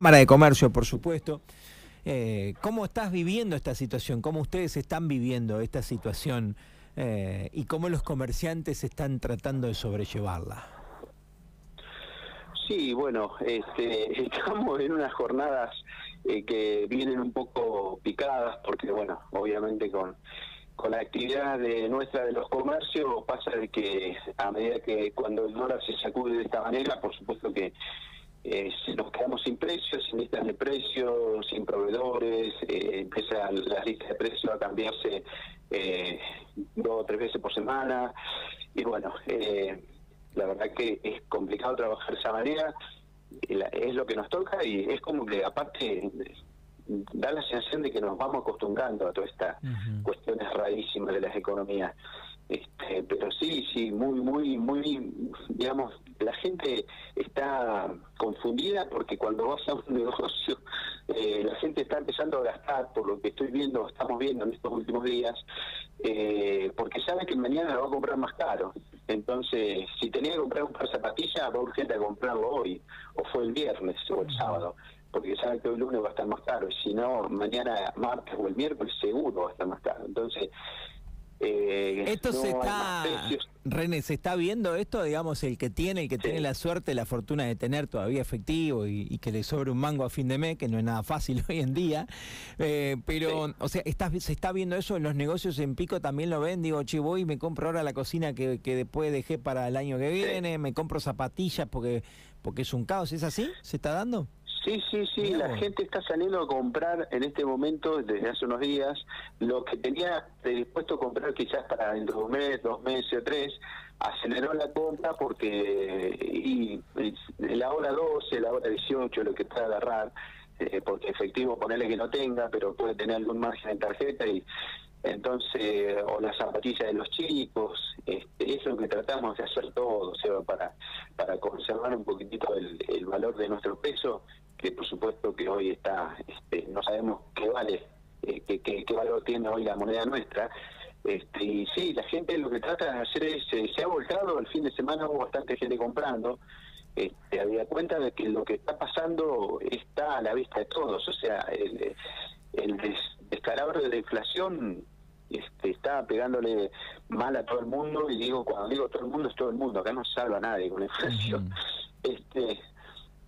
Cámara de Comercio, por supuesto. Eh, ¿Cómo estás viviendo esta situación? ¿Cómo ustedes están viviendo esta situación? Eh, ¿Y cómo los comerciantes están tratando de sobrellevarla? Sí, bueno, este, estamos en unas jornadas eh, que vienen un poco picadas porque, bueno, obviamente con, con la actividad de nuestra de los comercios pasa de que a medida que cuando el dólar se sacude de esta manera, por supuesto que eh, nos quedamos sin precios, sin listas de precios, sin proveedores, eh, empieza la lista de precios a cambiarse eh, dos o tres veces por semana. Y bueno, eh, la verdad que es complicado trabajar de esa manera, es lo que nos toca y es como que aparte da la sensación de que nos vamos acostumbrando a todas estas cuestiones rarísimas de las economías. Este, pero sí, sí, muy, muy, muy, digamos, la gente está confundida porque cuando vas a un negocio, eh, la gente está empezando a gastar, por lo que estoy viendo, estamos viendo en estos últimos días, eh, porque sabe que mañana lo va a comprar más caro. Entonces, si tenía que comprar un par de zapatillas, va urgente a comprarlo hoy, o fue el viernes o el sábado porque sabe que hoy lunes va a estar más caro, y si no, mañana, martes o el miércoles seguro va a estar más caro. Entonces, eh, esto se está, René, se está viendo esto, digamos, el que tiene, el que tiene la suerte, la fortuna de tener todavía efectivo y, que le sobre un mango a fin de mes, que no es nada fácil hoy en día. Eh, pero, o sea, está, se está viendo eso en los negocios en Pico, también lo ven. Digo, che, voy y me compro ahora la cocina que, que después dejé para el año que viene, me compro zapatillas porque, porque es un caos. ¿Es así? ¿Se está dando? Sí, sí, sí, la gente está saliendo a comprar en este momento, desde hace unos días, lo que tenía dispuesto a comprar quizás para dentro de un mes, dos meses o tres, aceleró la compra porque y, la hora 12, la hora 18, lo que está a agarrar, eh, porque efectivo ponerle que no tenga, pero puede tener algún margen en tarjeta y entonces, o las zapatillas de los chicos, este, es lo que tratamos de hacer todo, o sea, para, para conservar un poquitito el, el valor de nuestro peso que por supuesto que hoy está, este, no sabemos qué vale, eh, qué, qué, valor tiene hoy la moneda nuestra. Este, y sí, la gente lo que trata de hacer es, eh, se ha volcado, el fin de semana hubo bastante gente comprando, este, había cuenta de que lo que está pasando está a la vista de todos, o sea, el, el descalabro de la inflación este, está pegándole mal a todo el mundo, y digo, cuando digo todo el mundo es todo el mundo, acá no salva a nadie con la inflación. Este,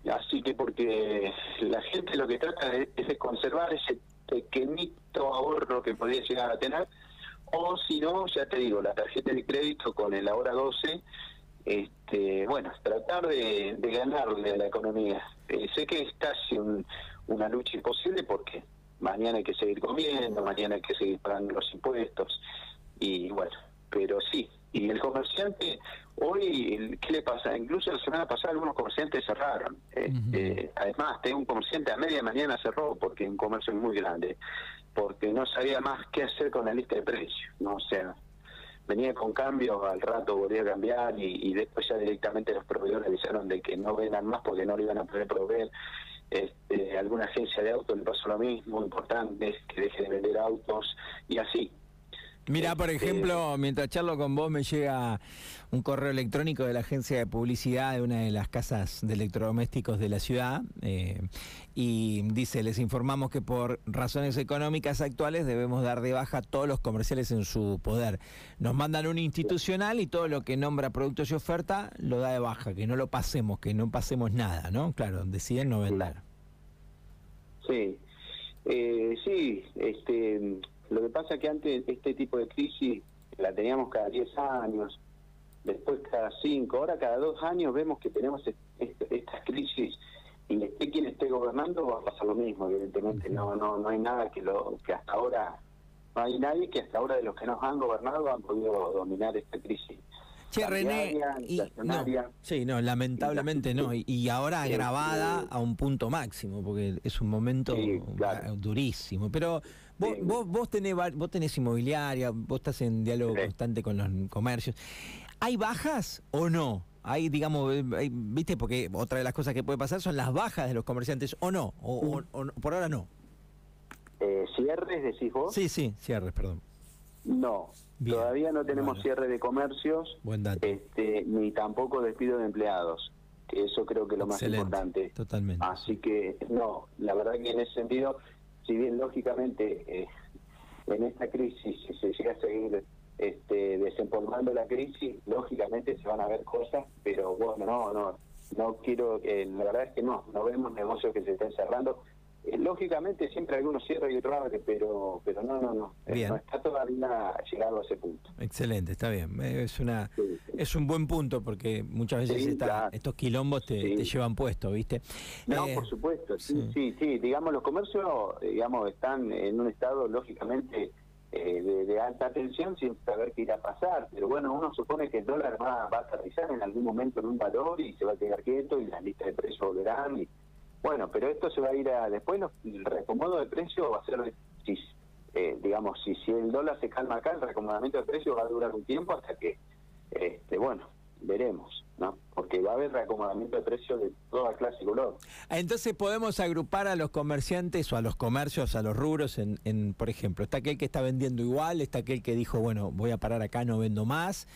Así que porque la gente lo que trata es, de conservar ese pequeñito ahorro que podría llegar a tener, o si no, ya te digo, la tarjeta de crédito con el ahora 12, este, bueno, tratar de, ganarle a la economía. Eh, sé que es casi una lucha imposible porque mañana hay que seguir comiendo, mañana hay que seguir pagando los impuestos, y bueno, pero sí, y el comerciante, hoy, ¿qué le pasa? Incluso la semana pasada algunos comerciantes cerraron. Este, además, tengo un comerciante a media mañana cerró porque un comercio muy grande, porque no sabía más qué hacer con la lista de precios. ¿no? O sea, venía con cambios, al rato volvía a cambiar y, después ya directamente los proveedores avisaron de que no vendan más porque no lo iban a poder proveer. Este, alguna agencia de autos le pasó lo mismo, importante, que deje de vender autos y así. Mira, por este, ejemplo, mientras charlo con vos me llega un correo electrónico de la agencia de publicidad de una de las casas de electrodomésticos de la ciudad eh, y dice, les informamos que por razones económicas actuales debemos dar de baja todos los comerciales en su poder. Nos mandan un institucional y todo lo que nombra productos y oferta lo da de baja, que no lo pasemos, que no pasemos nada, ¿no? Claro, deciden no vender. Sí, eh, sí, este lo que pasa es que antes este tipo de crisis la teníamos cada 10 años, después cada 5, ahora cada 2 años vemos que tenemos estas crisis y esté quien esté gobernando va a pasar lo mismo, evidentemente. No no no hay nada que lo que hasta ahora no hay nadie que hasta ahora de los que nos han gobernado han podido dominar esta crisis. Che, René, sí, no, lamentablemente no. Y, ahora agravada a un punto máximo, porque es un momento durísimo. Pero vos, vos, vos, tenés, vos tenés inmobiliaria, vos estás en diálogo constante con los comercios. ¿Hay bajas o no? Hay, digamos, eh, viste, porque otra de las cosas que puede pasar son las bajas de los comerciantes, ¿o no? O, por ahora no. Eh, ¿Cierres decís vos? Sí, sí, cierres, perdón. No, todavía no tenemos cierre de comercios. Este, ni tampoco despido de empleados. que eso creo que es lo más importante. Totalmente. Así que, no, la verdad que en ese sentido, si bien lógicamente eh, en esta crisis, si se llega a seguir este, desempolvando la crisis, lógicamente se van a ver cosas, pero bueno, no, no, no quiero, eh, la verdad es que no, no vemos negocios que se estén cerrando. Eh, lógicamente siempre algunos cierran y otros abren, pero, pero no, no, no, eh, no está todavía llegado a ese punto. Excelente, está bien. Es una es un buen punto porque muchas veces estos quilombos te, llevan puesto, ¿viste? No, por supuesto, sí, sí, sí, Digamos, los comercios, digamos, están en un estado lógicamente eh, de, alta tensión sin saber qué irá a pasar. Pero bueno, uno supone que el dólar va, va, a aterrizar en algún momento en un valor y se va a quedar quieto y las listas de precios volverán. Y, bueno, pero esto se va a ir a... Después el reacomodo de precios va a ser... Si, eh, digamos, si, si el dólar se calma acá, el reacomodamiento de precios va a durar un tiempo hasta que, este bueno, veremos, ¿no? Porque va a haber reacomodamiento de precios de toda clase y color. Entonces podemos agrupar a los comerciantes o a los comercios, a los rubros, en, en, por ejemplo, está aquel que está vendiendo igual, está aquel que dijo, bueno, voy a parar acá, no vendo más.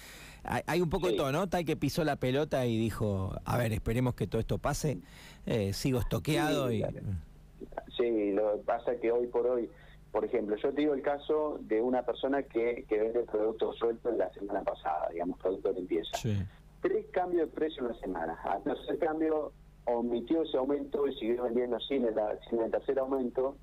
Hay, un poco de todo, ¿no? Está el que pisó la pelota y dijo, a ver, esperemos que todo esto pase, eh, sigo estoqueado y... Sí, lo que pasa es que hoy por hoy por ejemplo, yo te digo el caso de una persona que, que vende productos sueltos la semana pasada, digamos, producto de limpieza. Tres cambios de precio en la semana. Al tercer cambio omitió ese aumento y siguió vendiendo sin el, sin el tercer aumento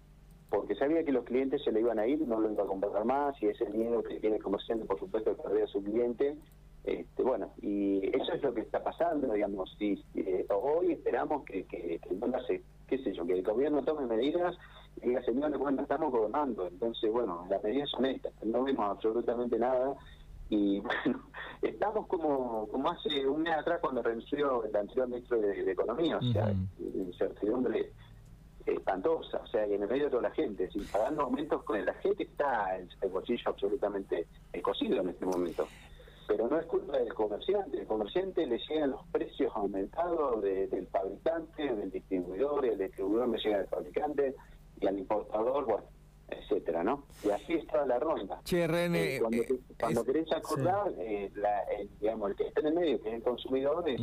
porque sabía que los clientes se le iban a ir, no lo iba a comprar más y ese miedo que tiene el comerciante, por supuesto, de perder a su cliente. Este, bueno, y eso es lo que está pasando, digamos. Y, eh, hoy esperamos que, que, que no se, qué sé yo, que el gobierno tome medidas y diga, señores, bueno, estamos gobernando. Entonces, bueno, las medidas son estas, no vemos absolutamente nada. Y bueno, estamos como como hace un mes atrás cuando renunció el anterior ministro de, Economía, o sea, incertidumbre espantosa, o sea, y en el medio de toda la gente, sin pagando aumentos, con la gente está en el bolsillo absolutamente escocido en este momento. Pero no es culpa del comerciante, el comerciante le llegan los precios aumentados del fabricante, del distribuidor, y el distribuidor le llega al fabricante, y al importador, bueno, etcétera, ¿no? Y así está la ronda. Che, René, eh, cuando, eh, cuando querés acordar, eh, la, digamos, el que está en el medio, que es el consumidor, es,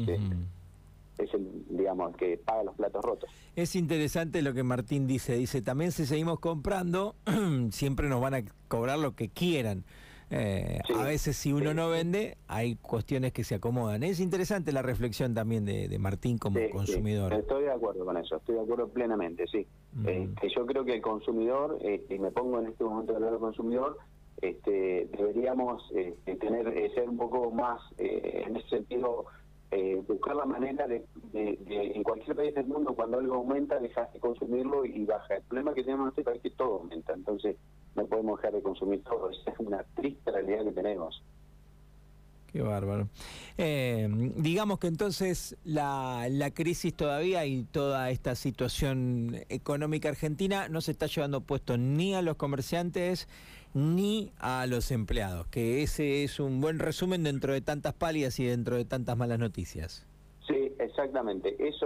es el, digamos, el que paga los platos rotos. Es interesante lo que Martín dice. Dice, también si seguimos comprando, siempre nos van a cobrar lo que quieran. Eh, a veces si uno no vende, hay cuestiones que se acomodan. Es interesante la reflexión también de, Martín como consumidor. estoy de acuerdo con eso, estoy de acuerdo plenamente, sí. Eh, que yo creo que el consumidor, eh, y me pongo en este momento de hablar del consumidor, este, deberíamos tener ser un poco más, en ese sentido, buscar la manera de, en cualquier país del mundo, cuando algo aumenta, dejar de consumirlo y baja. El problema que tenemos en este país es que todo aumenta. Entonces, no podemos dejar de consumir todo. Esa es una triste realidad que tenemos. Qué bárbaro. Eh, digamos que entonces la, la, crisis todavía y toda esta situación económica argentina no se está llevando puesto ni a los comerciantes ni a los empleados, que ese es un buen resumen dentro de tantas pálidas y dentro de tantas malas noticias. Sí, exactamente. Eso